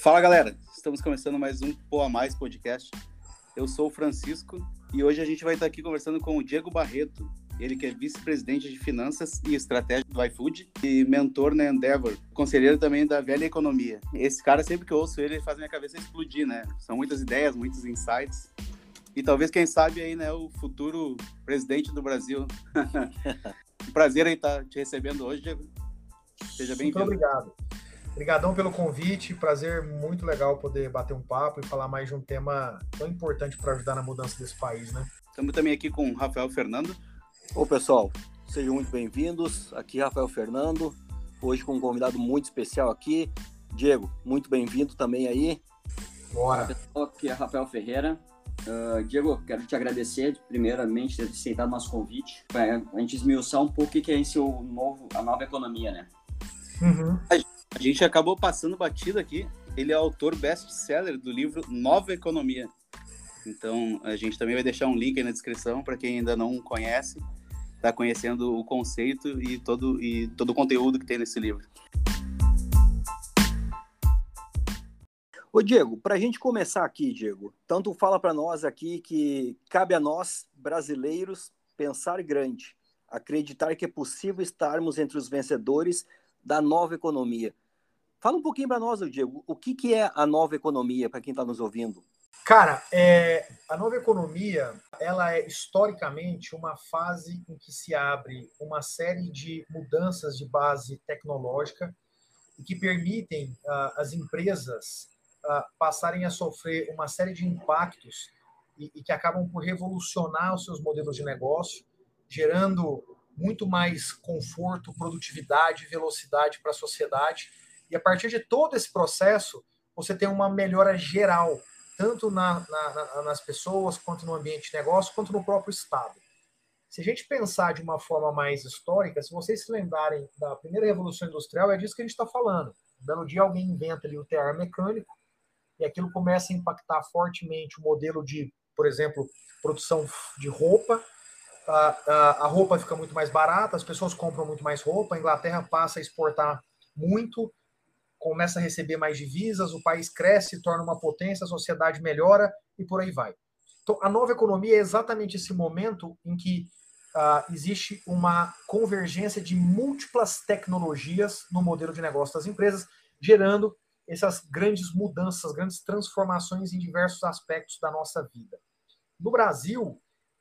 Fala galera, estamos começando mais um Pô a Mais podcast. Eu sou o Francisco e hoje a gente vai estar aqui conversando com o Diego Barreto, ele que é vice-presidente de finanças e estratégia do iFood e mentor na Endeavor, conselheiro também da velha economia. Esse cara, sempre que eu ouço ele, faz minha cabeça explodir, né? São muitas ideias, muitos insights. E talvez, quem sabe, aí, né, o futuro presidente do Brasil. um prazer aí estar te recebendo hoje, Diego. Seja bem-vindo. Muito obrigado. Obrigadão pelo convite, prazer muito legal poder bater um papo e falar mais de um tema tão importante para ajudar na mudança desse país, né? Estamos também aqui com o Rafael Fernando. Ô pessoal, sejam muito bem-vindos. Aqui Rafael Fernando, hoje com um convidado muito especial aqui. Diego, muito bem-vindo também aí. Bora. Pessoal, aqui é Rafael Ferreira. Uh, Diego, quero te agradecer, primeiramente, ter aceitado nosso convite, para a gente esmiuçar um pouco o que é esse o novo, a nova economia, né? Uhum. A gente acabou passando batido aqui. Ele é autor best-seller do livro Nova Economia. Então, a gente também vai deixar um link aí na descrição para quem ainda não conhece, está conhecendo o conceito e todo, e todo o conteúdo que tem nesse livro. Ô Diego, para a gente começar aqui, Diego, tanto fala para nós aqui que cabe a nós, brasileiros, pensar grande, acreditar que é possível estarmos entre os vencedores da nova economia. Fala um pouquinho para nós, Diego, o que, que é a nova economia, para quem está nos ouvindo? Cara, é, a nova economia, ela é historicamente uma fase em que se abre uma série de mudanças de base tecnológica e que permitem uh, as empresas uh, passarem a sofrer uma série de impactos e, e que acabam por revolucionar os seus modelos de negócio, gerando muito mais conforto, produtividade, velocidade para a sociedade e a partir de todo esse processo, você tem uma melhora geral, tanto na, na, nas pessoas, quanto no ambiente de negócio, quanto no próprio Estado. Se a gente pensar de uma forma mais histórica, se vocês se lembrarem da primeira Revolução Industrial, é disso que a gente está falando. Um belo dia alguém inventa ali o tear mecânico e aquilo começa a impactar fortemente o modelo de, por exemplo, produção de roupa. A, a, a roupa fica muito mais barata, as pessoas compram muito mais roupa, a Inglaterra passa a exportar muito, começa a receber mais divisas, o país cresce, torna uma potência, a sociedade melhora e por aí vai. Então, a nova economia é exatamente esse momento em que uh, existe uma convergência de múltiplas tecnologias no modelo de negócio das empresas, gerando essas grandes mudanças, grandes transformações em diversos aspectos da nossa vida. No Brasil,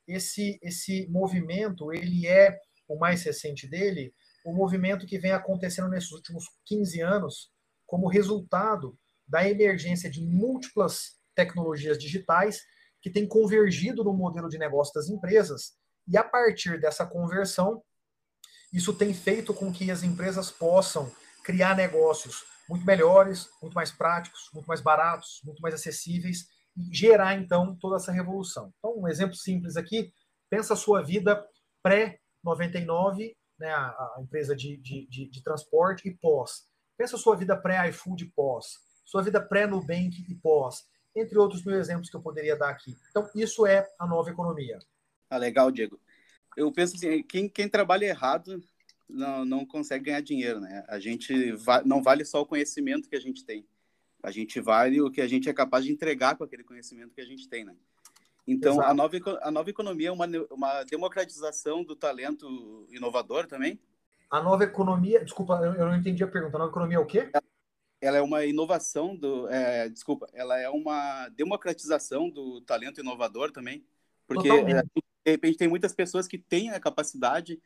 esse, esse movimento, ele é, o mais recente dele, o movimento que vem acontecendo nesses últimos 15 anos, como resultado da emergência de múltiplas tecnologias digitais que têm convergido no modelo de negócio das empresas. E a partir dessa conversão, isso tem feito com que as empresas possam criar negócios muito melhores, muito mais práticos, muito mais baratos, muito mais acessíveis gerar então toda essa revolução. Então, um exemplo simples aqui: pensa a sua vida pré-99, né, a, a empresa de, de, de, de transporte, e pós. Pensa a sua vida pré-iFood e pós, sua vida pré-Nubank e pós, entre outros mil exemplos que eu poderia dar aqui. Então, isso é a nova economia. Ah, legal, Diego. Eu penso assim, quem, quem trabalha errado não, não consegue ganhar dinheiro, né? A gente va não vale só o conhecimento que a gente tem. A gente vale o que a gente é capaz de entregar com aquele conhecimento que a gente tem, né? Então, a nova, a nova economia é uma, uma democratização do talento inovador também? A nova economia, desculpa, eu não entendi a pergunta. A nova economia é o quê? Ela é uma inovação do, é, desculpa, ela é uma democratização do talento inovador também, porque é, de repente tem muitas pessoas que têm a capacidade,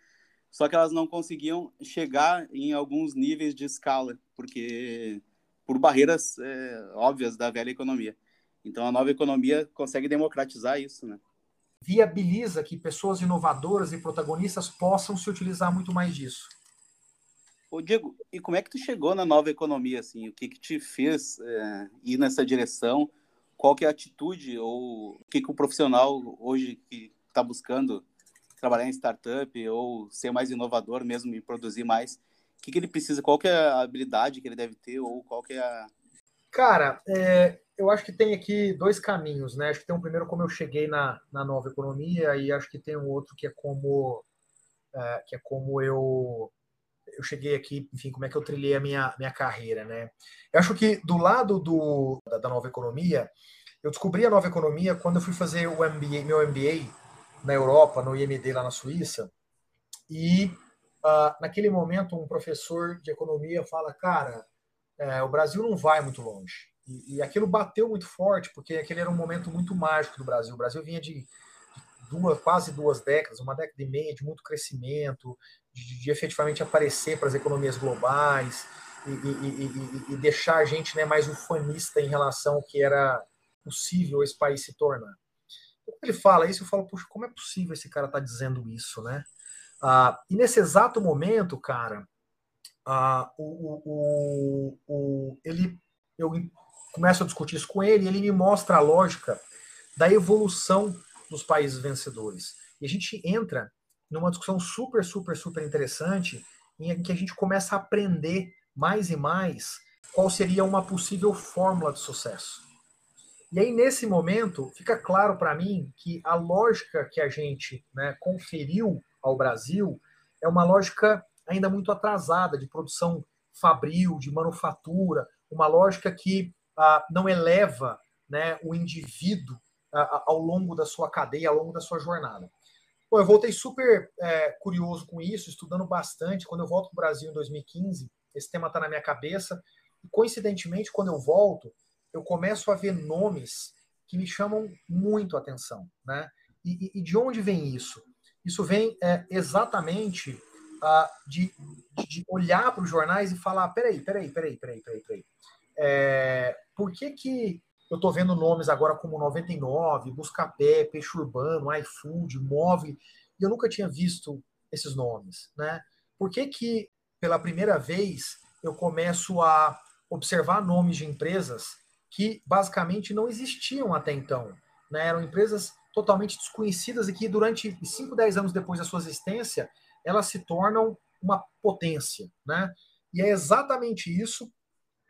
só que elas não conseguiam chegar em alguns níveis de escala, porque por barreiras é, óbvias da velha economia. Então a nova economia consegue democratizar isso, né? viabiliza que pessoas inovadoras e protagonistas possam se utilizar muito mais disso. Ô Diego, e como é que tu chegou na nova economia assim? O que que te fez é, ir nessa direção? Qual que é a atitude ou o que que o profissional hoje que está buscando trabalhar em startup ou ser mais inovador mesmo e produzir mais, que que ele precisa? Qual que é a habilidade que ele deve ter ou qual que é a Cara, é, eu acho que tem aqui dois caminhos, né? Acho que tem um primeiro como eu cheguei na, na nova economia e acho que tem um outro que é como é, que é como eu eu cheguei aqui, enfim, como é que eu trilhei a minha, minha carreira, né? Eu acho que do lado do, da, da nova economia, eu descobri a nova economia quando eu fui fazer o MBA, meu MBA na Europa, no IMD lá na Suíça, e uh, naquele momento um professor de economia fala, cara, é, o Brasil não vai muito longe. E, e, aquilo bateu muito forte, porque aquele era um momento muito mágico do Brasil. O Brasil vinha de, duas, quase duas décadas, uma década e meia de muito crescimento, de, de efetivamente aparecer para as economias globais e, e, e, deixar a gente né, mais ufanista em relação ao que era possível esse país se tornar. Quando ele fala isso, eu falo, puxa, como é possível esse cara estar tá dizendo isso, né? Ah, e nesse exato momento, cara, ah, o, o, o, ele, eu começo a discutir isso com ele e ele me mostra a lógica da evolução dos países vencedores. E a gente entra numa discussão super, super, super interessante em que a gente começa a aprender mais e mais qual seria uma possível fórmula de sucesso. E aí, nesse momento, fica claro para mim que a lógica que a gente né, conferiu ao Brasil é uma lógica ainda muito atrasada de produção fabril, de manufatura, uma lógica que ah, não eleva né, o indivíduo ah, ao longo da sua cadeia, ao longo da sua jornada. Bom, eu voltei super é, curioso com isso, estudando bastante. Quando eu volto para o Brasil em 2015, esse tema está na minha cabeça. E, coincidentemente, quando eu volto, eu começo a ver nomes que me chamam muito a atenção. Né? E, e, e de onde vem isso? Isso vem é, exatamente de, de, olhar para os jornais e falar: peraí, peraí, peraí, peraí, peraí, peraí. É, por que, que eu estou vendo nomes agora como 99, Buscapé, Peixe Urbano, iFood, Móvel, e eu nunca tinha visto esses nomes, né? Por que que, pela primeira vez, eu começo a observar nomes de empresas que basicamente não existiam até então, né? Eram empresas totalmente desconhecidas e que durante 5, 10 anos depois da sua existência, elas se tornam uma potência, né? E é exatamente isso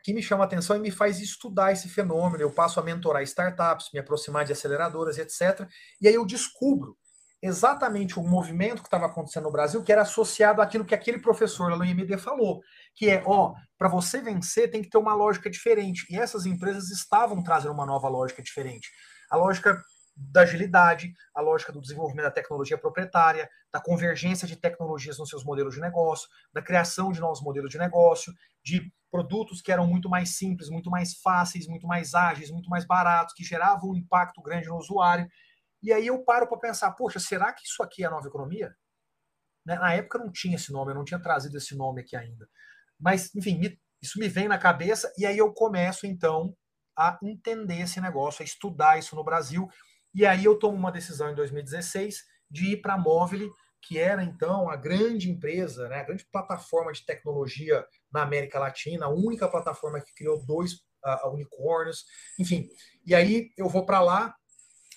que me chama a atenção e me faz estudar esse fenômeno. Eu passo a mentorar startups, me aproximar de aceleradoras, etc. E aí eu descubro exatamente o movimento que estava acontecendo no Brasil, que era associado àquilo que aquele professor lá no IMD falou, que é, ó, para você vencer tem que ter uma lógica diferente. E essas empresas estavam trazendo uma nova lógica diferente. A lógica da agilidade, a lógica do desenvolvimento da tecnologia proprietária, da convergência de tecnologias nos seus modelos de negócio, da criação de novos modelos de negócio, de produtos que eram muito mais simples, muito mais fáceis, muito mais ágeis, muito mais baratos, que geravam um impacto grande no usuário. E aí eu paro para pensar, poxa, será que isso aqui é a nova economia? Né? Na época não tinha esse nome, eu não tinha trazido esse nome aqui ainda. Mas, enfim, isso me vem na cabeça e aí eu começo, então, a entender esse negócio, a estudar isso no Brasil e aí eu tomo uma decisão em 2016 de ir para a Móvel, que era então a grande empresa, né, a grande plataforma de tecnologia na América Latina, a única plataforma que criou dois uh, unicórnios, enfim. E aí eu vou para lá,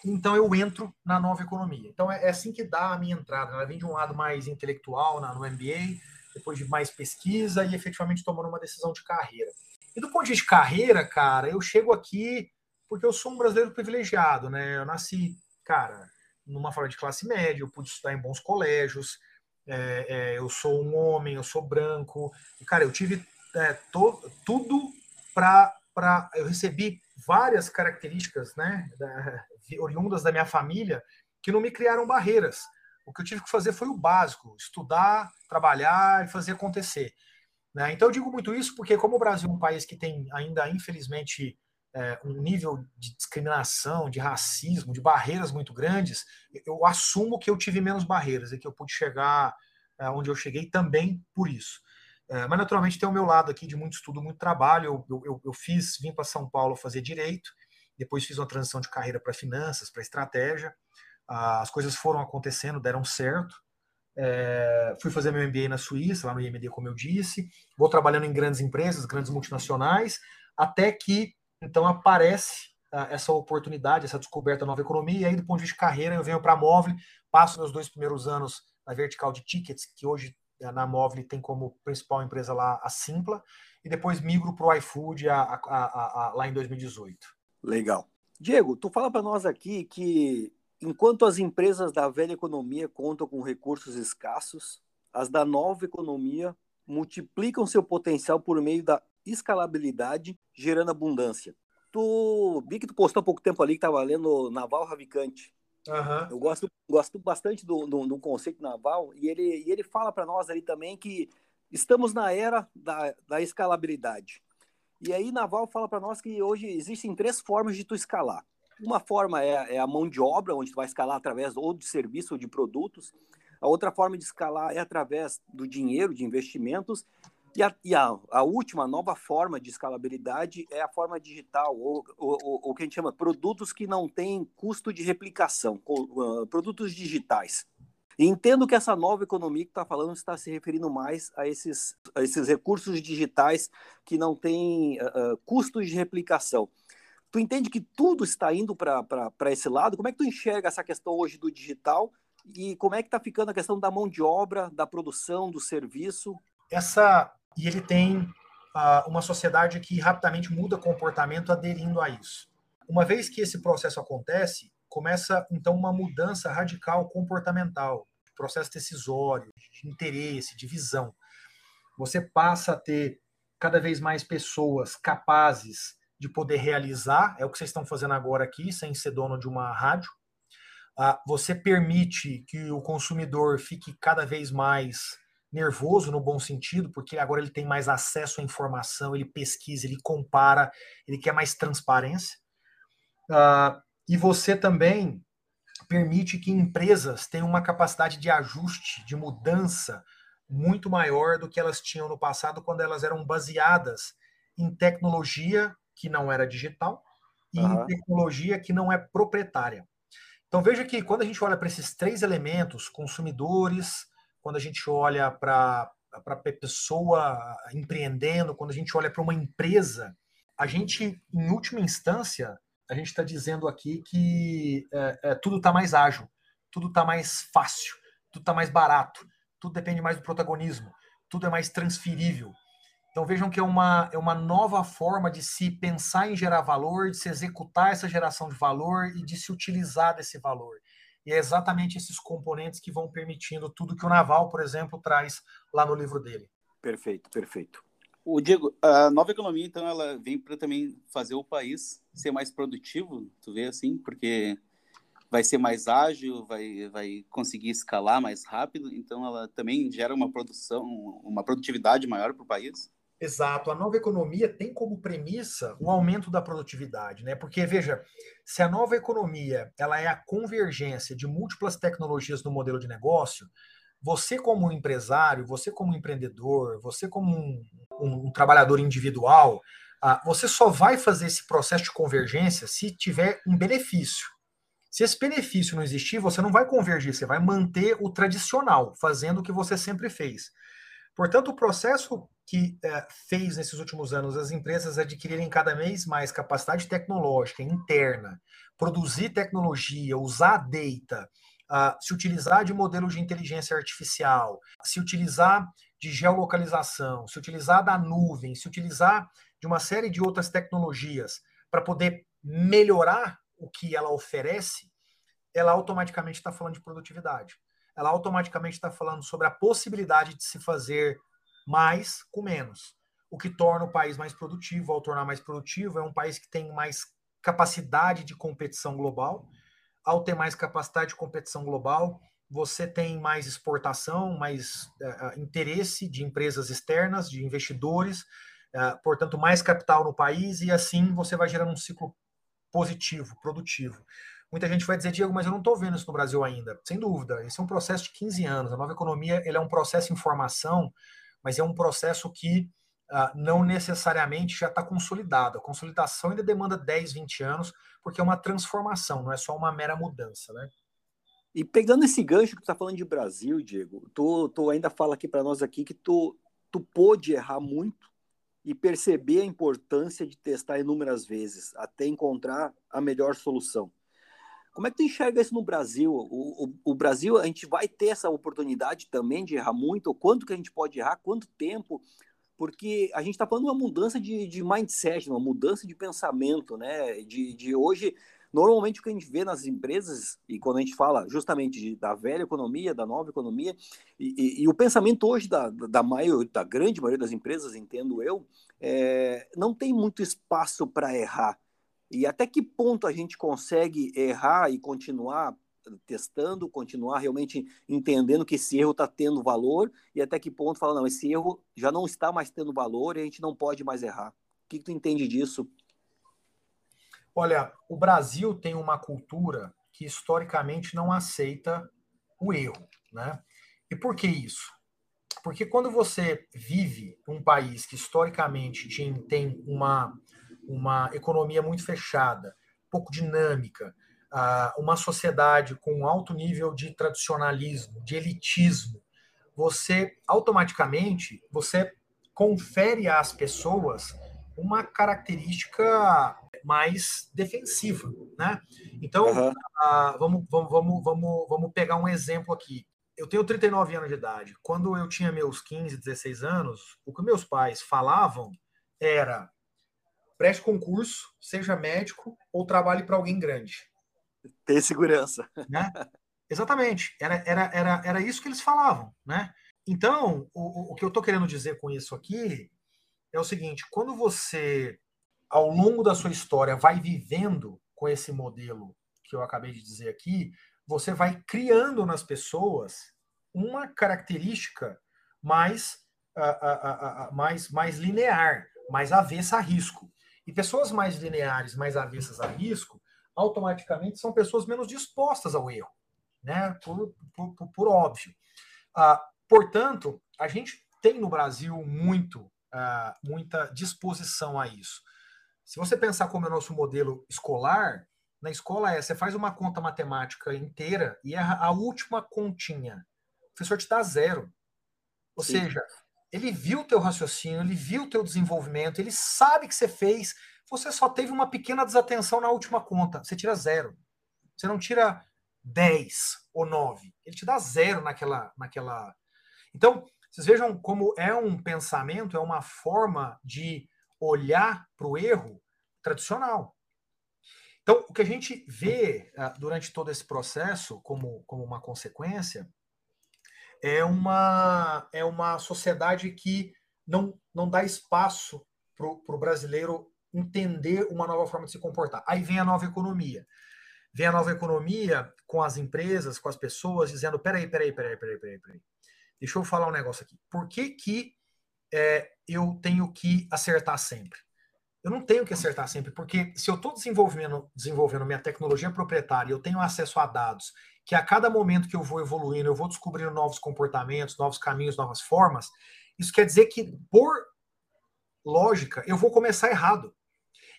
então eu entro na nova economia. Então é, é assim que dá a minha entrada. Ela vem de um lado mais intelectual na, no MBA, depois de mais pesquisa e efetivamente tomando uma decisão de carreira. E do ponto de vista de carreira, cara, eu chego aqui porque eu sou um brasileiro privilegiado, né? Eu nasci, cara, numa forma de classe média, eu pude estudar em bons colégios, é, é, eu sou um homem, eu sou branco, e, cara, eu tive é, to, tudo para. Eu recebi várias características, né, da, oriundas da minha família, que não me criaram barreiras. O que eu tive que fazer foi o básico: estudar, trabalhar e fazer acontecer. Né? Então, eu digo muito isso porque, como o Brasil é um país que tem ainda, infelizmente, é, um nível de discriminação, de racismo, de barreiras muito grandes, eu assumo que eu tive menos barreiras e que eu pude chegar é, onde eu cheguei também por isso. É, mas, naturalmente, tem o meu lado aqui de muito estudo, muito trabalho. Eu, eu, eu fiz, vim para São Paulo fazer direito, depois fiz uma transição de carreira para finanças, para estratégia. As coisas foram acontecendo, deram certo. É, fui fazer meu MBA na Suíça, lá no IMD, como eu disse. Vou trabalhando em grandes empresas, grandes multinacionais, até que então aparece uh, essa oportunidade, essa descoberta da nova economia, e aí do ponto de vista de carreira eu venho para a Móvel, passo meus dois primeiros anos na vertical de tickets, que hoje uh, na Móvel tem como principal empresa lá a Simpla, e depois migro para o iFood a, a, a, lá em 2018. Legal. Diego, tu fala para nós aqui que enquanto as empresas da velha economia contam com recursos escassos, as da nova economia multiplicam seu potencial por meio da escalabilidade, gerando abundância. Tu vi que tu postou há pouco tempo ali que estava lendo Naval Ravikant. Uhum. Eu gosto, gosto bastante do, do, do, conceito naval e ele, e ele fala para nós ali também que estamos na era da, da escalabilidade. E aí Naval fala para nós que hoje existem três formas de tu escalar. Uma forma é, é, a mão de obra, onde tu vai escalar através ou de serviço ou de produtos. A outra forma de escalar é através do dinheiro, de investimentos. E a, e a, a última, nova forma de escalabilidade é a forma digital, ou o que a gente chama produtos que não têm custo de replicação, uh, produtos digitais. E entendo que essa nova economia que está falando está se referindo mais a esses, a esses recursos digitais que não têm uh, uh, custos de replicação. Tu entende que tudo está indo para esse lado? Como é que tu enxerga essa questão hoje do digital e como é que está ficando a questão da mão de obra, da produção, do serviço? Essa e ele tem uh, uma sociedade que rapidamente muda comportamento aderindo a isso. Uma vez que esse processo acontece, começa então uma mudança radical comportamental, processo decisório, de interesse, de visão. Você passa a ter cada vez mais pessoas capazes de poder realizar, é o que vocês estão fazendo agora aqui, sem ser dono de uma rádio. Ah, você permite que o consumidor fique cada vez mais nervoso no bom sentido, porque agora ele tem mais acesso à informação, ele pesquisa, ele compara, ele quer mais transparência. Uh, e você também permite que empresas tenham uma capacidade de ajuste, de mudança muito maior do que elas tinham no passado, quando elas eram baseadas em tecnologia que não era digital e uhum. em tecnologia que não é proprietária. Então veja que quando a gente olha para esses três elementos, consumidores, quando a gente olha para a pessoa empreendendo, quando a gente olha para uma empresa, a gente, em última instância, a gente está dizendo aqui que é, é, tudo está mais ágil, tudo está mais fácil, tudo está mais barato, tudo depende mais do protagonismo, tudo é mais transferível. Então vejam que é uma, é uma nova forma de se pensar em gerar valor, de se executar essa geração de valor e de se utilizar desse valor. E é exatamente esses componentes que vão permitindo tudo que o Naval, por exemplo, traz lá no livro dele. Perfeito, perfeito. O Diego, a nova economia, então, ela vem para também fazer o país ser mais produtivo, tu vê assim, porque vai ser mais ágil, vai, vai conseguir escalar mais rápido, então ela também gera uma produção, uma produtividade maior para o país. Exato. A nova economia tem como premissa o aumento da produtividade, né? Porque veja, se a nova economia ela é a convergência de múltiplas tecnologias no modelo de negócio, você como empresário, você como empreendedor, você como um, um, um trabalhador individual, ah, você só vai fazer esse processo de convergência se tiver um benefício. Se esse benefício não existir, você não vai convergir, você vai manter o tradicional, fazendo o que você sempre fez. Portanto, o processo que é, fez nesses últimos anos as empresas adquirirem cada vez mais capacidade tecnológica interna, produzir tecnologia, usar data, uh, se utilizar de modelos de inteligência artificial, se utilizar de geolocalização, se utilizar da nuvem, se utilizar de uma série de outras tecnologias para poder melhorar o que ela oferece, ela automaticamente está falando de produtividade. Ela automaticamente está falando sobre a possibilidade de se fazer mais com menos. O que torna o país mais produtivo, ao tornar mais produtivo, é um país que tem mais capacidade de competição global. Ao ter mais capacidade de competição global, você tem mais exportação, mais uh, interesse de empresas externas, de investidores, uh, portanto, mais capital no país, e assim você vai gerando um ciclo positivo, produtivo. Muita gente vai dizer, Diego, mas eu não estou vendo isso no Brasil ainda. Sem dúvida, esse é um processo de 15 anos. A nova economia ele é um processo de informação mas é um processo que uh, não necessariamente já está consolidado. A consolidação ainda demanda 10, 20 anos, porque é uma transformação, não é só uma mera mudança, né? E pegando esse gancho que tu está falando de Brasil, Diego, tu, tu ainda fala aqui para nós aqui que tu, tu pôde errar muito e perceber a importância de testar inúmeras vezes até encontrar a melhor solução. Como é que tu enxerga isso no Brasil? O, o, o, Brasil, a gente vai ter essa oportunidade também de errar muito? Quanto que a gente pode errar? Quanto tempo? Porque a gente está falando de uma mudança de, de mindset, uma mudança de pensamento, né? De, de hoje Normalmente o que a gente vê nas empresas, e quando a gente fala justamente de, da velha economia, da nova economia, e, e, e o pensamento hoje da, da, maior, da grande maioria das empresas, entendo eu, é, não tem muito espaço para errar. E até que ponto a gente consegue errar e continuar testando, continuar realmente entendendo que esse erro está tendo valor e até que ponto fala, não, esse erro já não está mais tendo valor e a gente não pode mais errar. O que, que tu entende disso? Olha, o Brasil tem uma cultura que historicamente não aceita o erro, né? E por que isso? Porque quando você vive um país que historicamente tem uma, uma economia muito fechada, pouco dinâmica, uma sociedade com alto nível de tradicionalismo, de elitismo, você automaticamente você confere às pessoas uma característica mais defensiva, né? Então, uhum. uh, vamos, vamos, vamos, vamos, vamos pegar um exemplo aqui. Eu tenho 39 anos de idade. Quando eu tinha meus 15, 16 anos, o que meus pais falavam era preste concurso, seja médico ou trabalhe para alguém grande. Ter segurança. Né? Exatamente. Era, era, era, era isso que eles falavam. Né? Então, o, o que eu estou querendo dizer com isso aqui é o seguinte: quando você, ao longo da sua história, vai vivendo com esse modelo que eu acabei de dizer aqui, você vai criando nas pessoas uma característica mais, uh, uh, uh, mais, mais linear, mais avessa a risco. E pessoas mais lineares, mais avessas a risco, automaticamente são pessoas menos dispostas ao erro, né? Por, por, por, por óbvio. Ah, portanto, a gente tem no Brasil muito, ah, muita disposição a isso. Se você pensar como é o nosso modelo escolar, na escola é, você faz uma conta matemática inteira e erra a última continha. O professor te dá zero. Ou Sim. seja, ele viu o teu raciocínio, ele viu o teu desenvolvimento, ele sabe que você fez, você só teve uma pequena desatenção na última conta. Você tira zero. Você não tira 10 ou 9. Ele te dá zero naquela. naquela... Então, vocês vejam como é um pensamento, é uma forma de olhar para o erro tradicional. Então, o que a gente vê uh, durante todo esse processo, como, como uma consequência, é uma, é uma sociedade que não, não dá espaço para o brasileiro entender uma nova forma de se comportar. Aí vem a nova economia. Vem a nova economia com as empresas, com as pessoas, dizendo: peraí, peraí, peraí, peraí, peraí, peraí. Deixa eu falar um negócio aqui. Por que, que é, eu tenho que acertar sempre? Eu não tenho que acertar sempre, porque se eu estou desenvolvendo, desenvolvendo minha tecnologia proprietária, eu tenho acesso a dados, que a cada momento que eu vou evoluindo, eu vou descobrindo novos comportamentos, novos caminhos, novas formas, isso quer dizer que, por lógica, eu vou começar errado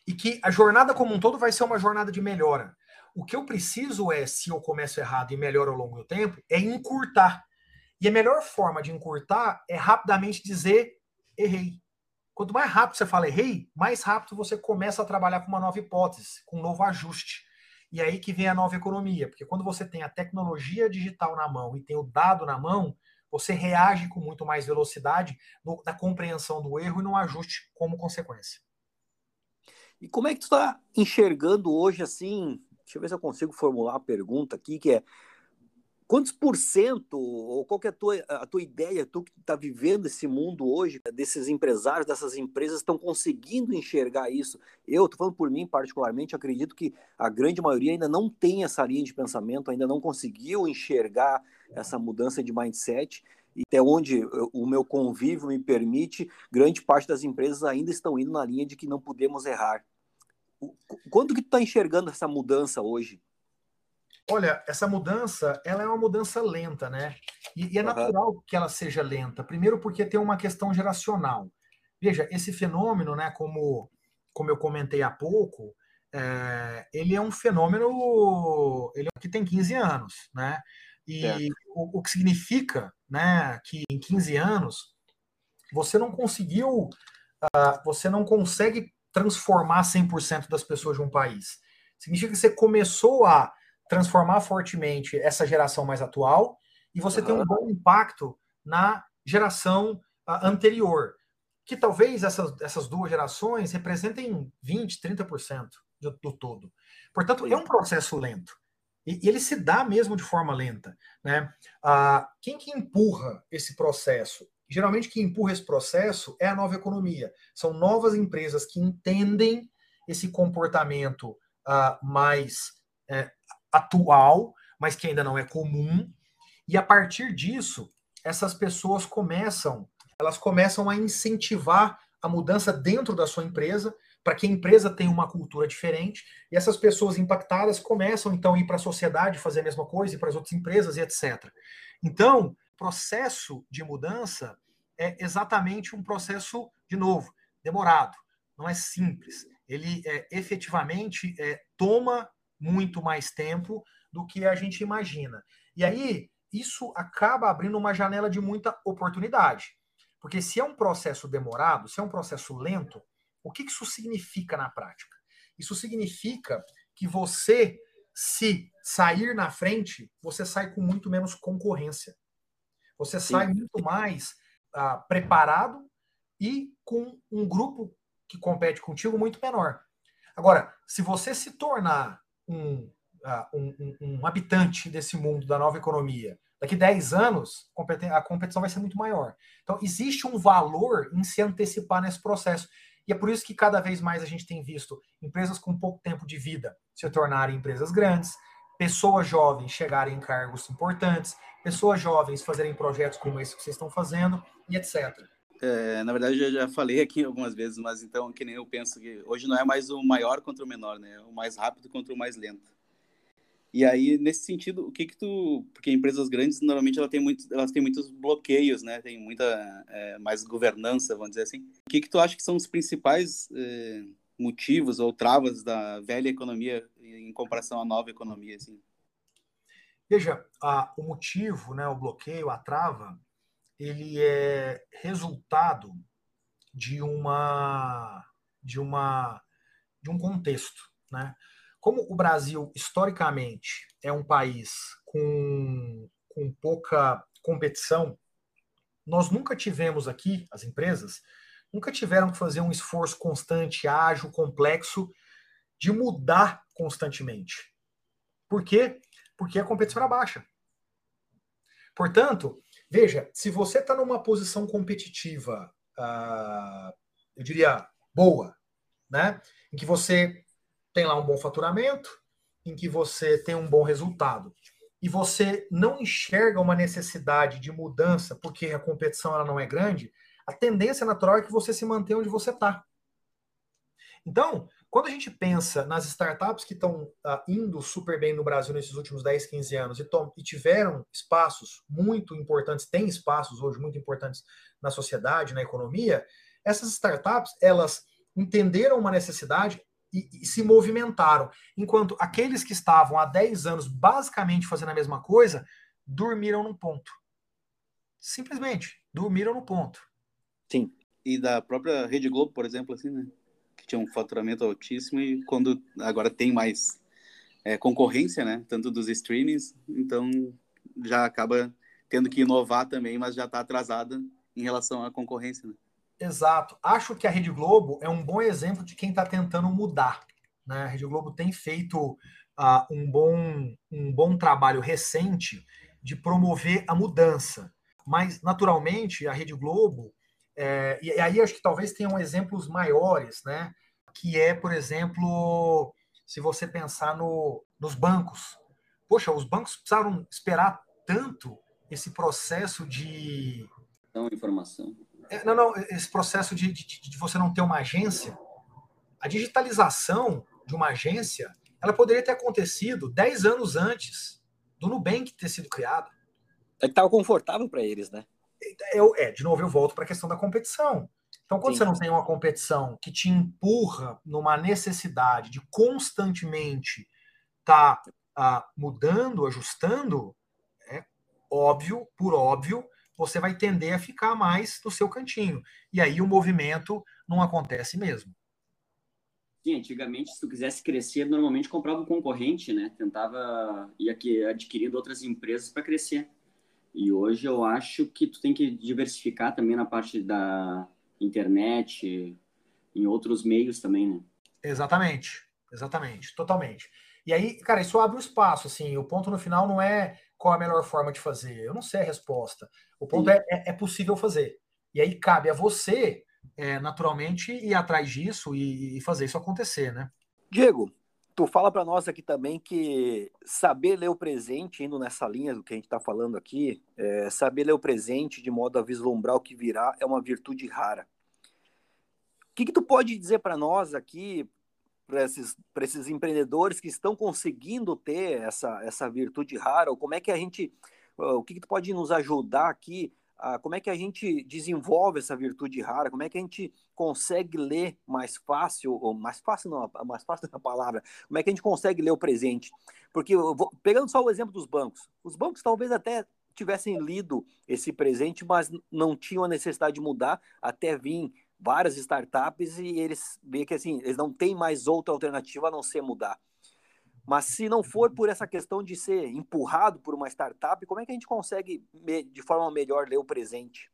e que a jornada como um todo vai ser uma jornada de melhora. O que eu preciso é, se eu começo errado e melhoro ao longo do tempo, é encurtar. E a melhor forma de encurtar é rapidamente dizer errei. Quanto mais rápido você fala errei, mais rápido você começa a trabalhar com uma nova hipótese, com um novo ajuste. E aí que vem a nova economia, porque quando você tem a tecnologia digital na mão e tem o dado na mão, você reage com muito mais velocidade no, na compreensão do erro e no ajuste como consequência. E como é que tu está enxergando hoje, assim, deixa eu ver se eu consigo formular a pergunta aqui, que é, quantos por cento, ou qual é a tua, a tua ideia, tu que está vivendo esse mundo hoje, desses empresários, dessas empresas, estão conseguindo enxergar isso? Eu, estou falando por mim particularmente, acredito que a grande maioria ainda não tem essa linha de pensamento, ainda não conseguiu enxergar essa mudança de mindset, e até onde o meu convívio me permite, grande parte das empresas ainda estão indo na linha de que não podemos errar. Quando que tu está enxergando essa mudança hoje? Olha, essa mudança, ela é uma mudança lenta, né? E, e é natural que ela seja lenta. Primeiro porque tem uma questão geracional. Veja, esse fenômeno, né, como, como eu comentei há pouco, é, ele é um fenômeno ele é que tem 15 anos, né? E o, o, que significa né, que em 15 anos você não conseguiu, uh, você não consegue transformar 100% das pessoas de um país. Significa que você começou a transformar fortemente essa geração mais atual e você uhum. tem um bom impacto na geração uh, anterior, que talvez essas, essas duas gerações representem 20%, 30%. do, do todo. Portanto, é um processo lento. E, e ele se dá mesmo de forma lenta. Né? Ah, quem que empurra esse processo? Geralmente, quem empurra esse processo é a nova economia. São novas empresas que entendem esse comportamento ah, mais é, atual, mas que ainda não é comum. E a partir disso, essas pessoas começam, elas começam a incentivar a mudança dentro da sua empresa, para que a empresa tenha uma cultura diferente, e essas pessoas impactadas começam então a ir para a sociedade fazer a mesma coisa, e para as outras empresas e etc. Então, processo de mudança é exatamente um processo, de novo, demorado, não é simples. Ele é, efetivamente é, toma muito mais tempo do que a gente imagina. E aí, isso acaba abrindo uma janela de muita oportunidade. Porque se é um processo demorado, se é um processo lento, o que isso significa na prática? Isso significa que você, se sair na frente, você sai com muito menos concorrência. Você Sim. sai muito mais uh, preparado e com um grupo que compete contigo muito menor. Agora, se você se tornar um, uh, um, um, um habitante desse mundo da nova economia, Daqui 10 anos, a competição vai ser muito maior. Então, existe um valor em se antecipar nesse processo. E é por isso que cada vez mais a gente tem visto empresas com pouco tempo de vida se tornarem empresas grandes, pessoas jovens chegarem em cargos importantes, pessoas jovens fazerem projetos como esse que vocês estão fazendo e etc. É, na verdade, eu já falei aqui algumas vezes, mas então, que nem eu penso que hoje não é mais o maior contra o menor, né? É o mais rápido contra o mais lento. E aí, nesse sentido, o que que tu... Porque empresas grandes, normalmente, elas têm, muito, elas têm muitos bloqueios, né? Tem muita é, mais governança, vamos dizer assim. O que que tu acha que são os principais é, motivos ou travas da velha economia em comparação à nova economia, assim? Veja, a, o motivo, né, o bloqueio, a trava, ele é resultado de uma de uma de um contexto, né? Como o Brasil, historicamente, é um país com, com pouca competição, nós nunca tivemos aqui, as empresas, nunca tiveram que fazer um esforço constante, ágil, complexo, de mudar constantemente. Por quê? Porque a competição era baixa. Portanto, veja, se você está numa posição competitiva, uh, eu diria boa, né, em que você tem lá um bom faturamento, em que você tem um bom resultado, e você não enxerga uma necessidade de mudança porque a competição ela não é grande, a tendência natural é que você se mantenha onde você está. Então, quando a gente pensa nas startups que estão uh, indo super bem no Brasil nesses últimos 10, 15 anos e, e, tiveram espaços muito importantes, têm espaços hoje muito importantes na sociedade, na economia, essas startups, elas entenderam uma necessidade, e, e, se movimentaram. Enquanto aqueles que estavam há 10 anos basicamente fazendo a mesma coisa, dormiram no ponto. Simplesmente, dormiram no ponto. Sim. E da própria Rede Globo, por exemplo, assim, né? Tinha um faturamento altíssimo e quando agora tem mais é, concorrência, né? Tanto dos streamings, então já acaba tendo que inovar também, mas já está atrasada em relação à concorrência, né? Exato. Acho que a Rede Globo é um bom exemplo de quem está tentando mudar. Né? A Rede Globo tem feito uh, um, bom, um bom trabalho recente de promover a mudança. Mas, naturalmente, a Rede Globo, é, e aí acho que talvez tenham exemplos maiores, né? que é, por exemplo, se você pensar no, nos bancos. Poxa, os bancos precisaram esperar tanto esse processo de. Então, informação é, não, não, esse processo de, de, de, você não ter uma agência, a digitalização de uma agência, ela poderia ter acontecido 10 anos antes do Nubank ter sido criado. É que estava confortável para eles, né? Eu, é, de novo, eu volto para a questão da competição. Então, quando Sim. você não tem uma competição que te empurra numa necessidade de constantemente estar tá, ah, mudando, ajustando, é óbvio, por óbvio, você vai tender a ficar mais no seu cantinho. E aí o movimento não acontece mesmo. Sim, antigamente, se tu quisesse crescer, normalmente comprava um concorrente, né? Tentava ir aqui adquirindo outras empresas para crescer. E hoje eu acho que tu tem que diversificar também na parte da internet, em outros meios também, né? Exatamente. exatamente, totalmente. E aí, cara, isso abre o espaço, assim, o ponto no final não é qual a melhor forma de fazer, eu não sei a resposta. O ponto é, é, é, possível fazer. E aí cabe a você, é, naturalmente, ir atrás disso e, e fazer isso acontecer, né? Diego, tu fala para nós aqui também que saber ler o presente, indo nessa linha do que a gente está falando aqui, é, saber ler o presente de modo a vislumbrar o que virá é uma virtude rara. O que, que tu pode dizer para nós aqui, para esses, esses empreendedores que estão conseguindo ter essa, essa virtude rara, ou como é que a gente, o que, que tu pode nos ajudar aqui ah, como é que a gente desenvolve essa virtude rara, como é que a gente consegue ler mais fácil, ou mais fácil não, mais fácil a palavra, como é que a gente consegue ler o presente? Porque, pegando só o exemplo dos bancos, os bancos talvez até tivessem lido esse presente, mas não tinham a necessidade de mudar até vir várias startups e eles veem que assim, eles não têm mais outra alternativa a não ser mudar. Mas se não for por essa questão de ser empurrado por uma startup, como é que a gente consegue, de forma melhor, ler o presente?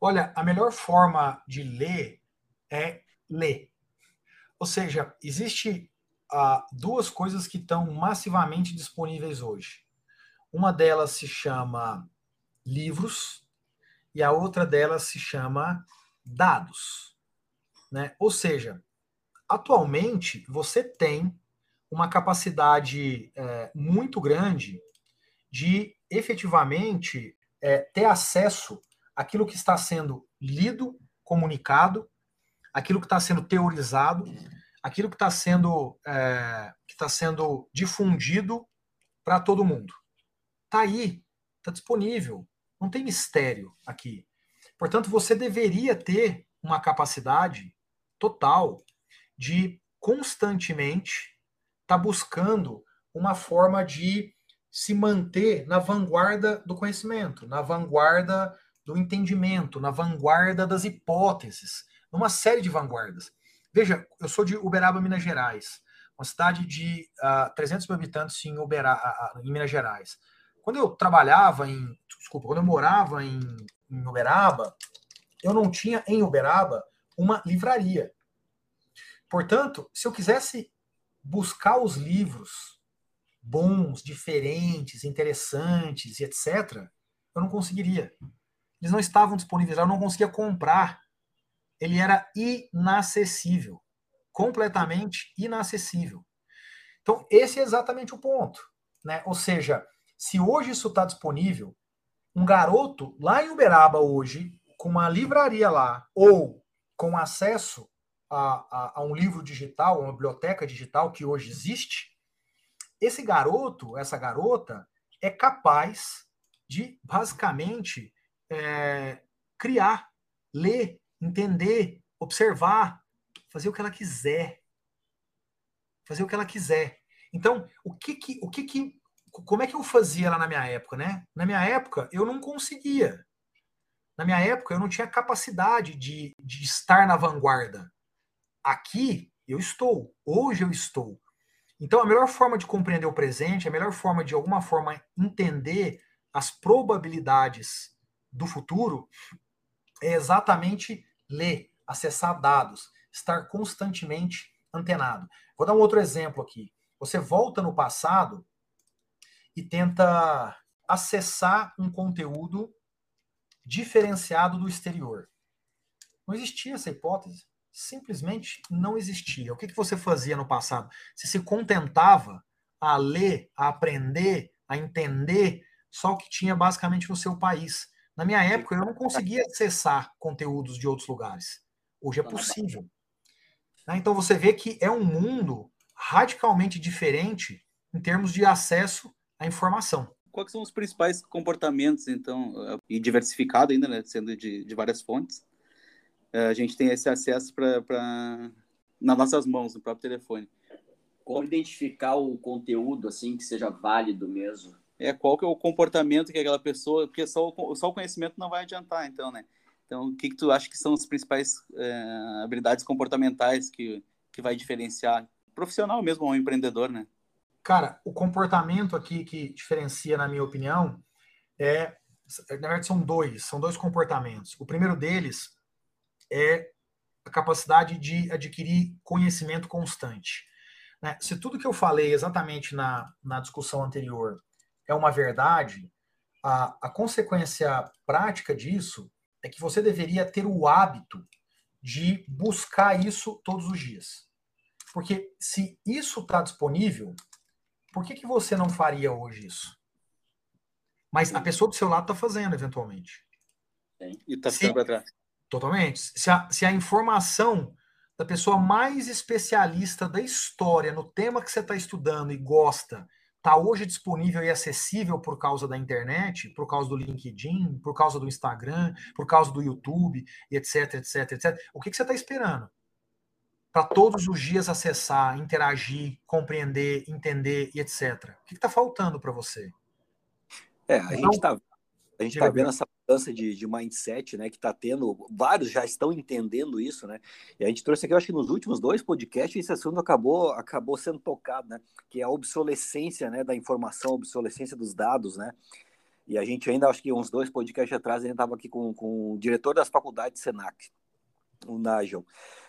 Olha, a melhor forma de ler é ler. Ou seja, existe ah, duas coisas que estão massivamente disponíveis hoje. Uma delas se chama livros e a outra delas se chama dados. Né? Ou seja, atualmente você tem uma capacidade é, muito grande de efetivamente é, ter acesso àquilo que está sendo lido, comunicado, aquilo que está sendo teorizado, aquilo que está sendo, é, que está sendo difundido para todo mundo. Está aí, está disponível, não tem mistério aqui. Portanto, você deveria ter uma capacidade total de constantemente está buscando uma forma de se manter na vanguarda do conhecimento, na vanguarda do entendimento, na vanguarda das hipóteses, numa série de vanguardas. Veja, eu sou de Uberaba, Minas Gerais, uma cidade de uh, ah, 300 mil habitantes em, Uberaba, uh, em Minas Gerais. Quando eu trabalhava em, desculpa, quando eu morava em, em Uberaba, eu não tinha em Uberaba uma livraria. Portanto, se eu quisesse buscar os livros bons, diferentes, interessantes e etc., eu não conseguiria. Eles não estavam disponíveis, eu não conseguia comprar. Ele era inacessível, completamente inacessível. Então, esse é exatamente o ponto. Né? Ou seja, se hoje isso está disponível, um garoto lá em Uberaba hoje, com uma livraria lá, ou com acesso a, a, a um livro digital, uma biblioteca digital que hoje existe, esse garoto, essa garota, é capaz de basicamente é, criar, ler, entender, observar, fazer o que ela quiser. Fazer o que ela quiser. Então, o que que, o que que, como é que eu fazia lá na minha época, né? Na minha época, eu não conseguia. Na minha época, eu não tinha capacidade de, de estar na vanguarda. Aqui eu estou, hoje eu estou. Então, a melhor forma de compreender o presente, a melhor forma de alguma forma entender as probabilidades do futuro é exatamente ler, acessar dados, estar constantemente antenado. Vou dar um outro exemplo aqui. Você volta no passado e tenta acessar um conteúdo diferenciado do exterior. Não existia essa hipótese simplesmente não existia. O que, que você fazia no passado? Você se contentava a ler, a aprender, a entender só o que tinha basicamente no seu país. Na minha época, eu não conseguia acessar conteúdos de outros lugares. Hoje é possível. Né? Então você vê que é um mundo radicalmente diferente em termos de acesso à informação. Quais são os principais comportamentos, então, e diversificado ainda, né, sendo de, de várias fontes, a gente tem esse acesso para nas nossas mãos, no próprio telefone. Como identificar o conteúdo assim que seja válido mesmo? É qual que é o comportamento que aquela pessoa, porque só o, só o conhecimento não vai adiantar, então, né? Então, o que, que tu acha que são as principais é, habilidades comportamentais que, que vai diferenciar profissional mesmo ou um empreendedor, né? Cara, o comportamento aqui que diferencia, na minha opinião, é na verdade são dois, são dois comportamentos. O primeiro deles é a capacidade de adquirir conhecimento constante. Né? Se tudo que eu falei exatamente na, na discussão anterior é uma verdade, a, a consequência prática disso é que você deveria ter o hábito de buscar isso todos os dias. Porque se isso está disponível, por que, que você não faria hoje isso? Mas a pessoa do seu lado está fazendo, eventualmente. E está ficando para trás. Totalmente. Se a, se a informação da pessoa mais especialista da história no tema que você está estudando e gosta está hoje disponível e acessível por causa da internet, por causa do LinkedIn, por causa do Instagram, por causa do YouTube, etc, etc, etc. O que, que você está esperando? Para todos os dias acessar, interagir, compreender, entender e etc. O que está faltando para você? É, a então, gente está a gente está vendo essa mudança de, de mindset, né, que está tendo, vários já estão entendendo isso, né, e a gente trouxe aqui, eu acho que nos últimos dois podcasts, esse assunto acabou, acabou sendo tocado, né, que é a obsolescência, né, da informação, a obsolescência dos dados, né, e a gente ainda, acho que uns dois podcasts atrás, a gente estava aqui com, com o diretor das faculdades Senac, o Nigel,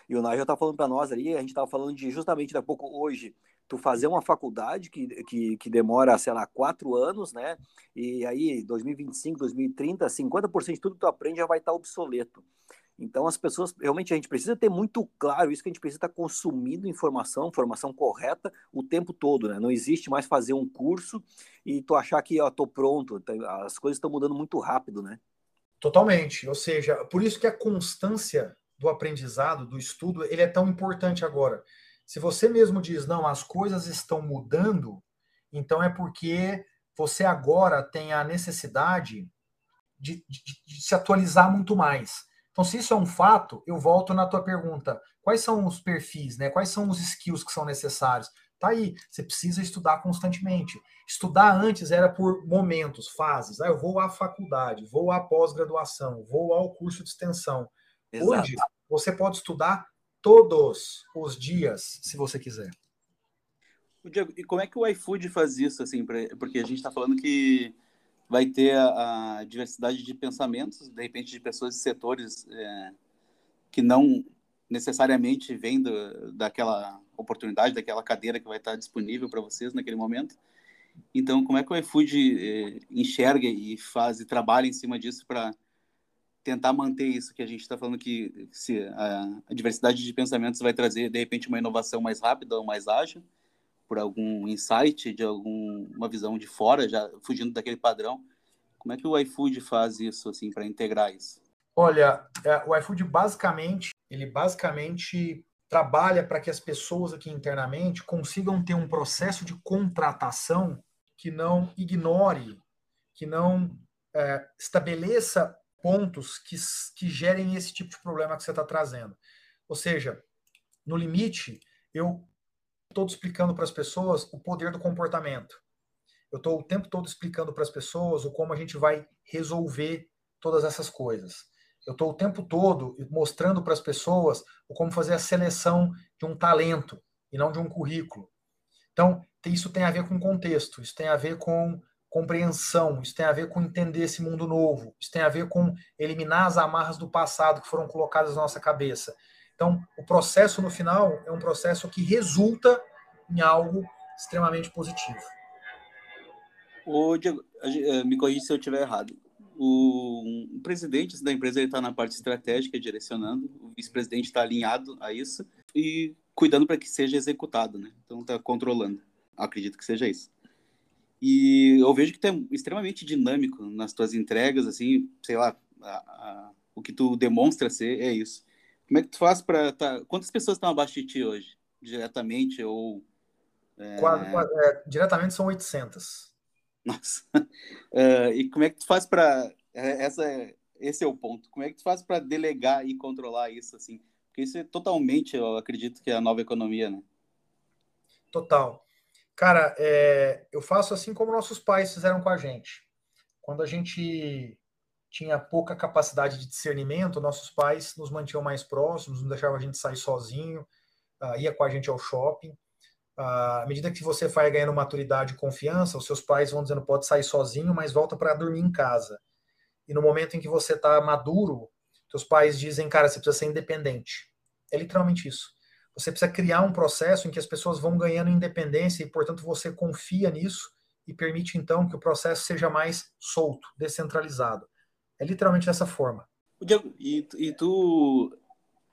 e o Nigel está falando para nós ali, a gente estava falando de justamente daqui a pouco hoje, tu fazer uma faculdade que, que, que demora, sei lá, quatro anos, né? E aí, 2025, 2030, 50% de tudo que tu aprende já vai estar obsoleto. Então, as pessoas, realmente, a gente precisa ter muito claro isso, que a gente precisa estar consumindo informação, informação correta o tempo todo, né? Não existe mais fazer um curso e tu achar que, ó, tô pronto. As coisas estão mudando muito rápido, né? Totalmente. Ou seja, por isso que a constância do aprendizado, do estudo, ele é tão importante agora. Se você mesmo diz, não, as coisas estão mudando, então é porque você agora tem a necessidade de, de, de, se atualizar muito mais. Então, se isso é um fato, eu volto na tua pergunta: quais são os perfis, né? Quais são os skills que são necessários? Tá aí, você precisa estudar constantemente. Estudar antes era por momentos, fases. Ah, eu vou à faculdade, vou à pós-graduação, vou ao curso de extensão. Exato. Hoje, você pode estudar todos os dias, se você quiser. Diego, e como é que o iFood faz isso, assim, pra, porque a gente está falando que vai ter a, a, diversidade de pensamentos, de repente de pessoas de setores é, que não necessariamente vêm do, daquela oportunidade, daquela cadeira que vai estar disponível para vocês naquele momento. Então, como é que o iFood é, enxerga e faz e trabalha em cima disso para tentar manter isso que a gente está falando que se a, a, diversidade de pensamentos vai trazer de repente uma inovação mais rápida ou mais ágil por algum insight de alguma visão de fora já fugindo daquele padrão. Como é que o iFood faz isso assim para integrar isso? Olha é, o iFood basicamente ele basicamente trabalha para que as pessoas aqui internamente consigam ter um processo de contratação que não ignore que não é, estabeleça pontos que, que gerem esse tipo de problema que você está trazendo. Ou seja, no limite, eu estou explicando para as pessoas o poder do comportamento. Eu estou o tempo todo explicando para as pessoas o como a gente vai resolver todas essas coisas. Eu estou o tempo todo mostrando para as pessoas o como fazer a seleção de um talento e não de um currículo. Então, isso tem a ver com contexto, isso tem a ver com compreensão, isso tem a ver com entender esse mundo novo, isso tem a ver com eliminar as amarras do passado que foram colocadas na nossa cabeça. Então, o processo no final é um processo que resulta em algo extremamente positivo. O Diego, eh, me corrija se eu estiver errado. O, o presidente da empresa está na parte estratégica, direcionando, o vice-presidente está alinhado a isso e cuidando para que seja executado, né? Então, está controlando. Acredito que seja isso. E eu vejo que tu é extremamente dinâmico nas tuas entregas, assim, sei lá, a, a, o que tu demonstra ser é isso. Como é que tu faz para tá, quantas pessoas estão abaixo de ti hoje, diretamente ou é... Quase, quase, é, diretamente são 800. Nossa. Uh, e como é que tu faz para é, essa esse é o ponto. Como é que tu faz para delegar e controlar isso assim? Porque isso é totalmente, eu acredito que é a nova economia, né? Total. Cara, é, eu faço assim como nossos pais fizeram com a gente. Quando a gente tinha pouca capacidade de discernimento, nossos pais nos mantinham mais próximos, não deixavam a gente sair sozinho, uh, ia com a gente ao shopping. Uh, à medida que você vai ganhando maturidade e confiança, os seus pais vão dizendo pode sair sozinho, mas volta para dormir em casa. E no momento em que você está maduro, seus pais dizem, cara, você precisa ser independente. é literalmente isso. Você precisa criar um processo em que as pessoas vão ganhando independência e, portanto, você confia nisso e permite, então, que o processo seja mais solto, descentralizado. É literalmente dessa forma. Diego, e, e tu,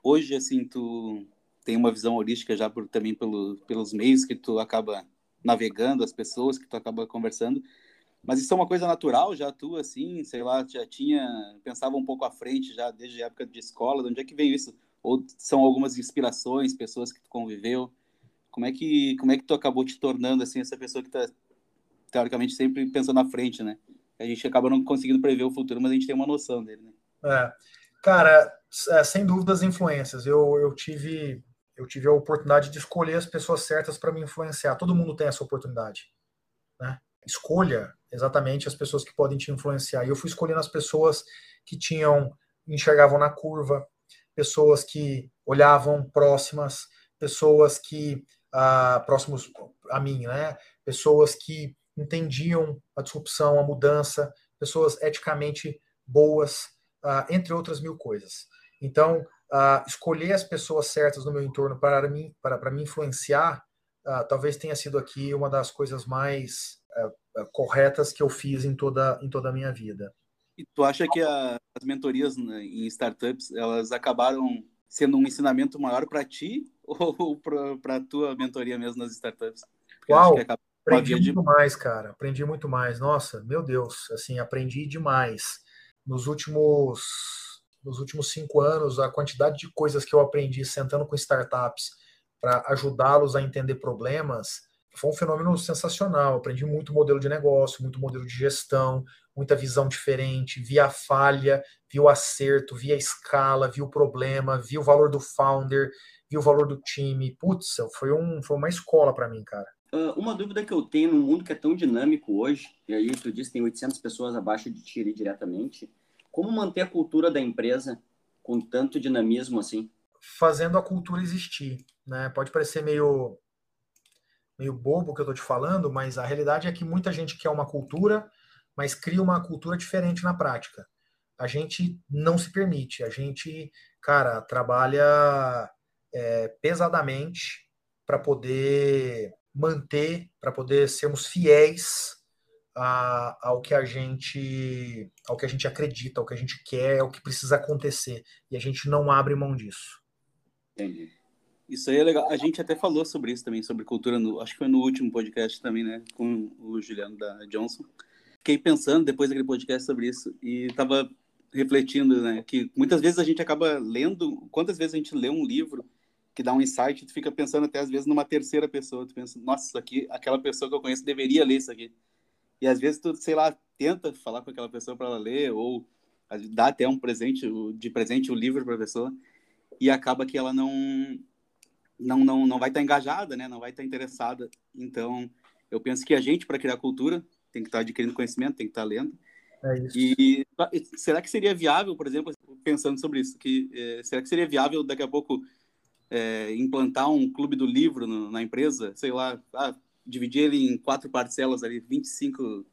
hoje, assim, tu tem uma visão holística já por, também pelo, pelos meios que tu acaba navegando, as pessoas que tu acaba conversando. Mas isso é uma coisa natural, já tu, assim, sei lá, já tinha, pensava um pouco à frente já desde a época de escola, de onde é que veio isso? Ou são algumas inspirações, pessoas que tu conviveu? Como é que, como é que tu acabou te tornando, assim, essa pessoa que tá, teoricamente, sempre pensando à frente, né? A gente acaba não conseguindo prever o futuro, mas a gente tem uma noção dele, né? É. Cara, é, sem dúvidas influências. Eu, eu tive eu tive a oportunidade de escolher as pessoas certas para me influenciar. Todo mundo tem essa oportunidade, né? Escolha exatamente as pessoas que podem te influenciar. E eu fui escolhendo as pessoas que tinham enxergavam na curva, pessoas que olhavam próximas, pessoas que ah, próximos a mim, né? Pessoas que entendiam a disrupção, a mudança, pessoas eticamente boas, ah, entre outras mil coisas. Então, ah, escolher as pessoas certas no meu entorno para mim, para, para me influenciar, talvez tenha sido aqui uma das coisas mais eh, eh, corretas que eu fiz em toda, em toda a minha vida. E tu acha que a, as mentorias né, em startups elas acabaram sendo um ensinamento maior para ti ou para a tua mentoria mesmo nas startups? Porque Uau, aprendi muito de... mais, cara. Aprendi muito mais. Nossa, meu Deus, assim, aprendi demais. Nos últimos nos últimos cinco anos, a quantidade de coisas que eu aprendi sentando com startups para ajudá-los a entender problemas foi um fenômeno sensacional. aprendi muito modelo de negócio, muito modelo de gestão, muita visão diferente, vi a falha, vi o acerto, vi a escala, vi o problema, vi o valor do founder, vi o valor do time. Putz, foi, um, foi uma escola para mim, cara. Uh, uma dúvida que eu tenho no mundo que é tão dinâmico hoje, e aí tu disse que tem 800 pessoas abaixo de ti ali diretamente, como manter a cultura da empresa com tanto dinamismo assim? Fazendo a cultura existir, né? Pode parecer meio meio bobo o que eu tô te falando, mas a realidade é que muita gente quer uma cultura, mas cria uma cultura diferente na prática. A gente não se permite, a gente, cara, trabalha é, pesadamente para poder manter, para poder sermos fiéis a, ao que a gente ao que a gente acredita, ao que a gente quer, ao que precisa acontecer. E a gente não abre mão disso. Entendi. Isso aí é legal. A gente até falou sobre isso também, sobre cultura, no, acho que foi no último podcast também, né? Com o Juliano da Johnson. Fiquei pensando depois daquele podcast sobre isso e estava refletindo, né? Que muitas vezes a gente acaba lendo. Quantas vezes a gente lê um livro que dá um insight, tu fica pensando até às vezes numa terceira pessoa. Tu pensa, nossa, isso aqui, aquela pessoa que eu conheço deveria ler isso aqui. E às vezes tu, sei lá, tenta falar com aquela pessoa para ela ler, ou dá até um presente, de presente o um livro para a pessoa, e acaba que ela não, não, não, não vai estar tá engajada, né? não vai estar tá interessada. Então, eu penso que a gente, para criar cultura, tem que estar tá adquirindo conhecimento, tem que estar lendo. É. E será que seria viável, por exemplo, pensando sobre isso, que eh, será que seria viável daqui a pouco eh, implantar um clube do livro no, na empresa? Sei lá, ah, dividir ele em quatro parcelas ali, 25%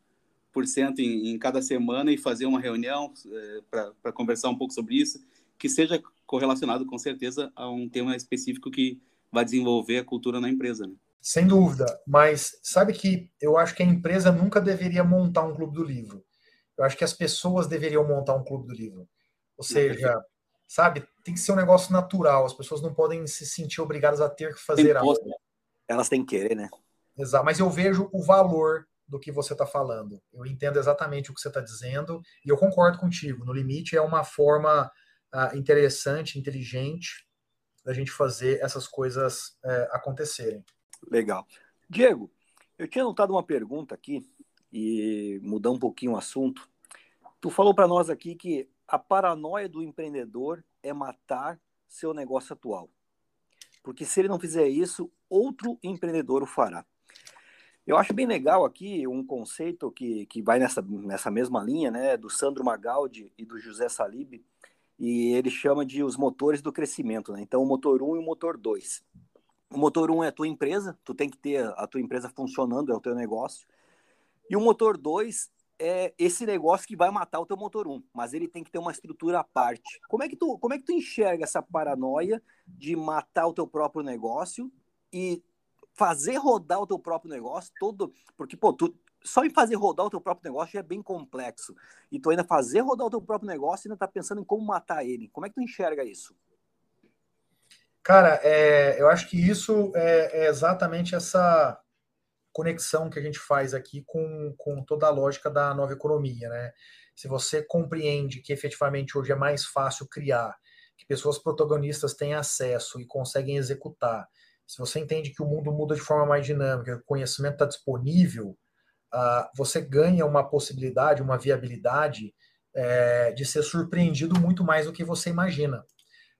em, em cada semana e fazer uma reunião é, para conversar um pouco sobre isso, que seja correlacionado com certeza a um tema específico que vai desenvolver a cultura na empresa. Né? Sem dúvida, mas sabe que eu acho que a empresa nunca deveria montar um clube do livro. Eu acho que as pessoas deveriam montar um clube do livro. Ou seja, sabe, tem que ser um negócio natural. As pessoas não podem se sentir obrigadas a ter que fazer algo. Elas têm que querer, né? Exato, mas eu vejo o valor do que você está falando. Eu entendo exatamente o que você está dizendo e eu concordo contigo. No limite, é uma forma uh, interessante, inteligente da gente fazer essas coisas uh, acontecerem. Legal. Diego, eu tinha notado uma pergunta aqui e mudar um pouquinho o assunto. Tu falou para nós aqui que a paranoia do empreendedor é matar seu negócio atual. Porque se ele não fizer isso, outro empreendedor o fará. Eu acho bem legal aqui um conceito que, que vai nessa, nessa mesma linha, né, do Sandro Magaldi e do José Salib, e ele chama de os motores do crescimento, né? Então, o motor 1 e o motor 2. O motor 1 é a tua empresa, tu tem que ter a tua empresa funcionando, é o teu negócio. E o motor 2 é esse negócio que vai matar o teu motor 1, mas ele tem que ter uma estrutura à parte. Como é que tu, como é que tu enxerga essa paranoia de matar o teu próprio negócio e fazer rodar o teu próprio negócio todo, porque pô, tu, só em fazer rodar o teu próprio negócio já é bem complexo. E tu ainda fazer rodar o teu próprio negócio ainda tá pensando em como matar ele. Como é que tu enxerga isso? Cara, é, eu acho que isso é, é, exatamente essa conexão que a gente faz aqui com, com toda a lógica da nova economia, né? Se você compreende que efetivamente hoje é mais fácil criar, que pessoas protagonistas têm acesso e conseguem executar, se você entende que o mundo muda de forma mais dinâmica, o conhecimento está disponível, uh, você ganha uma possibilidade, uma viabilidade é, de ser surpreendido muito mais do que você imagina.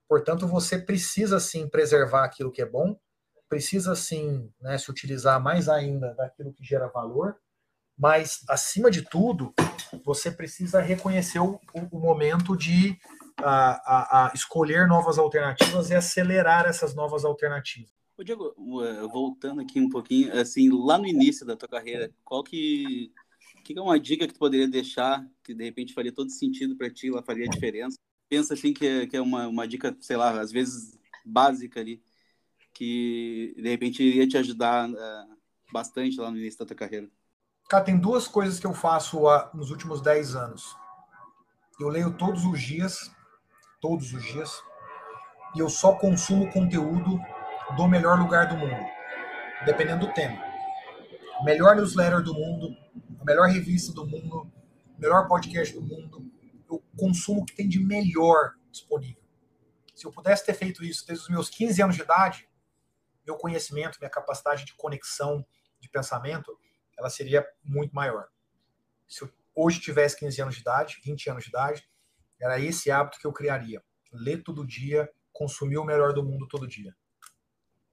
Portanto, você precisa sim preservar aquilo que é bom, precisa sim né, se utilizar mais ainda daquilo que gera valor, mas acima de tudo, você precisa reconhecer o, o momento de a, a, a escolher novas alternativas e acelerar essas novas alternativas. Ô Diego, eh, voltando aqui um pouquinho, assim, lá no início da tua carreira, qual que, que é uma dica que tu poderia deixar que de repente faria todo sentido para ti, lá faria diferença? Pensa assim que é, que é uma, uma dica, sei lá, às vezes básica ali, que de repente iria te ajudar uh, bastante lá no início da tua carreira. Cara, tem duas coisas que eu faço nos últimos 10 anos. Eu leio todos os dias, todos os dias, e eu só consumo conteúdo do melhor lugar do mundo, dependendo do tema. Melhor newsletter do mundo, a melhor revista do mundo, melhor podcast do mundo, eu consumo o que tem de melhor disponível. Se eu pudesse ter feito isso desde os meus 15 anos de idade, meu conhecimento, minha capacidade de conexão, de pensamento, ela seria muito maior. Se eu hoje tivesse 15 anos de idade, 20 anos de idade, era esse hábito que eu criaria. Ler todo dia, consumir o melhor do mundo todo dia.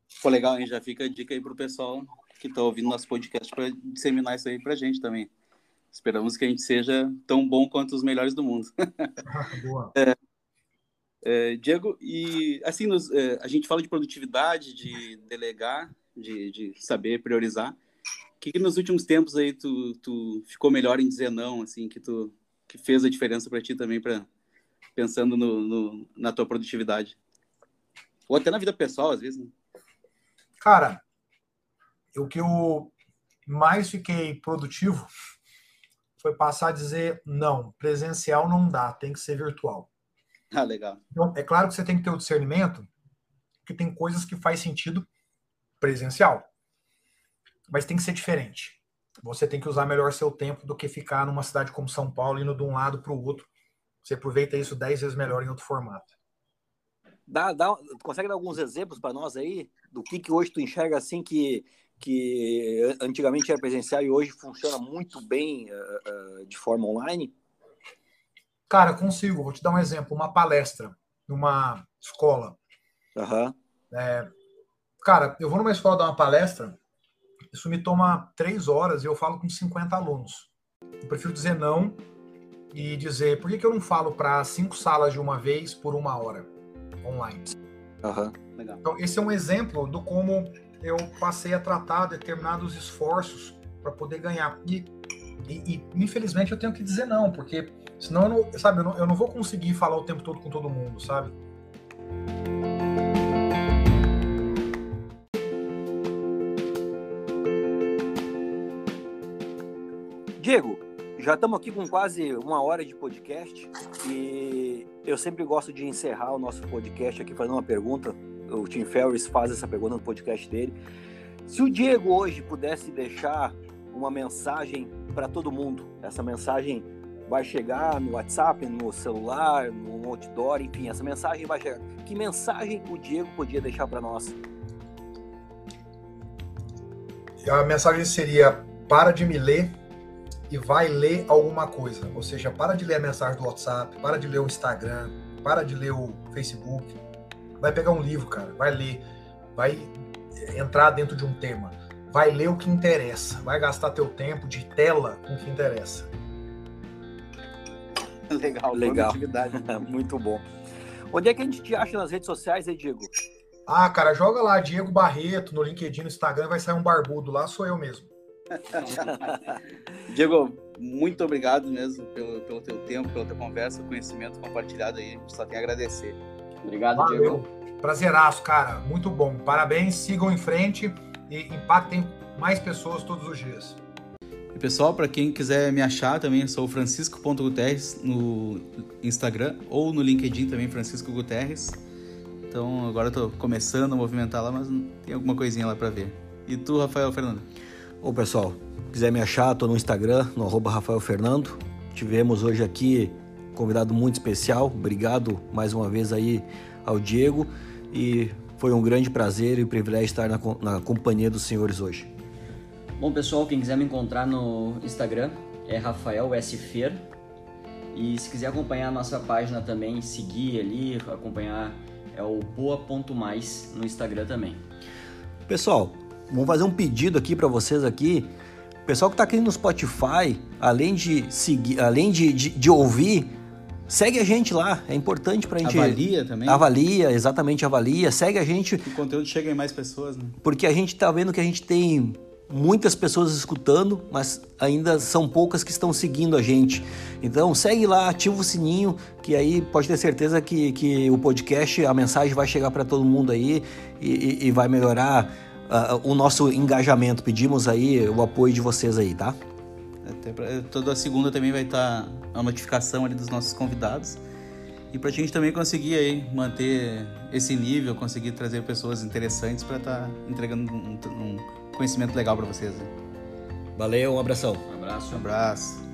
Ficou legal, hein? Já fica a dica aí pro pessoal que está ouvindo nosso podcast para disseminar isso aí pra gente também. Esperamos que a gente seja tão bom quanto os melhores do mundo. Boa. É, é, Diego, e assim, nos, é, a gente fala de produtividade, de delegar, de, de saber priorizar. O que, que, nos últimos tempos aí tu, tu ficou melhor em dizer não, assim, que tu que fez a diferença para ti também, para pensando no, no, na tua produtividade? Ou até na vida pessoal, às vezes, né? Cara, o que eu mais fiquei produtivo foi passar a dizer não, presencial não dá, tem que ser virtual. Ah, legal. Então, é claro que você tem que ter o discernimento, que tem coisas que faz sentido presencial, mas tem que ser diferente. Você tem que usar melhor seu tempo do que ficar numa cidade como São Paulo indo de um lado para o outro. Você aproveita isso dez vezes melhor em outro formato. Dá, dá, consegue dar alguns exemplos para nós aí do que, que hoje tu enxerga assim que, que antigamente era presencial e hoje funciona muito bem uh, uh, de forma online? Cara, consigo. Vou te dar um exemplo. Uma palestra numa escola. Uhum. É, cara, eu vou numa escola dar uma palestra, isso me toma três horas e eu falo com 50 alunos. Eu prefiro dizer não e dizer por que, que eu não falo para cinco salas de uma vez por uma hora online. Uhum. Então, esse é um exemplo do como eu passei a tratar determinados esforços para poder ganhar. E, e, e, infelizmente eu tenho que dizer não, porque senão eu não, sabe, eu não, eu não vou conseguir falar o tempo todo com todo mundo, sabe? Diego, já estamos aqui com quase uma hora de podcast e eu sempre gosto de encerrar o nosso podcast aqui fazendo uma pergunta. O Tim Ferriss faz essa pergunta no podcast dele. Se o Diego hoje pudesse deixar uma mensagem para todo mundo, essa mensagem vai chegar no WhatsApp, no celular, no outdoor, enfim, essa mensagem vai chegar. Que mensagem o Diego podia deixar para nós? A mensagem seria: para de me ler e vai ler alguma coisa. Ou seja, para de ler a mensagem do WhatsApp, para de ler o Instagram, para de ler o Facebook. Vai pegar um livro, cara, vai ler, vai entrar dentro de um tema, vai ler o que interessa, vai gastar teu tempo de tela com o que interessa. Legal, legal. Muito bom. Onde é que a gente te acha nas redes sociais, aí, Diego? Ah, cara, joga lá Diego Barreto no LinkedIn, no Instagram, vai sair um barbudo lá, sou eu mesmo. Diego, muito obrigado mesmo pelo, pelo teu tempo, pela tua conversa, conhecimento compartilhado aí. A gente só tem a agradecer. Obrigado, Valeu. Diego. Prazeraço, cara. Muito bom. Parabéns, sigam em frente e impactem mais pessoas todos os dias. E pessoal, para quem quiser me achar também, sou francisco.guterres no Instagram ou no LinkedIn também, Francisco Guterres. Então agora eu tô começando a movimentar lá, mas tem alguma coisinha lá para ver. E tu, Rafael Fernando? Ô pessoal, quiser me achar, tô no Instagram, no arroba Rafael Fernando. Tivemos hoje aqui convidado muito especial. Obrigado mais uma vez aí ao Diego. E foi um grande prazer e privilégio estar na, na companhia dos senhores hoje. Bom, pessoal, quem quiser me encontrar no Instagram é Rafael S. Fer. E se quiser acompanhar a nossa página também, seguir ali, acompanhar é o boa.mais no Instagram também. Pessoal, vamos fazer um pedido aqui para vocês aqui. Pessoal que está aqui no Spotify, além de seguir, além de, de, de, ouvir, segue a gente lá. É importante para a gente. Avalia também. Avalia, exatamente, avalia. Segue a gente. Que o conteúdo chega em mais pessoas, né? Porque a gente está vendo que a gente tem muitas pessoas escutando, mas ainda são poucas que estão seguindo a gente. Então segue lá, ativa o sininho, que aí pode ter certeza que, que o podcast, a mensagem vai chegar para todo mundo aí e, e, e vai melhorar uh, o nosso engajamento. Pedimos aí o apoio de vocês aí, tá? Até pra, toda segunda também vai estar tá a notificação ali dos nossos convidados. E para a gente também conseguir aí manter esse nível, conseguir trazer pessoas interessantes para estar tá entregando um, um conhecimento legal para vocês. Valeu, um abração. Um abraço. Um abraço.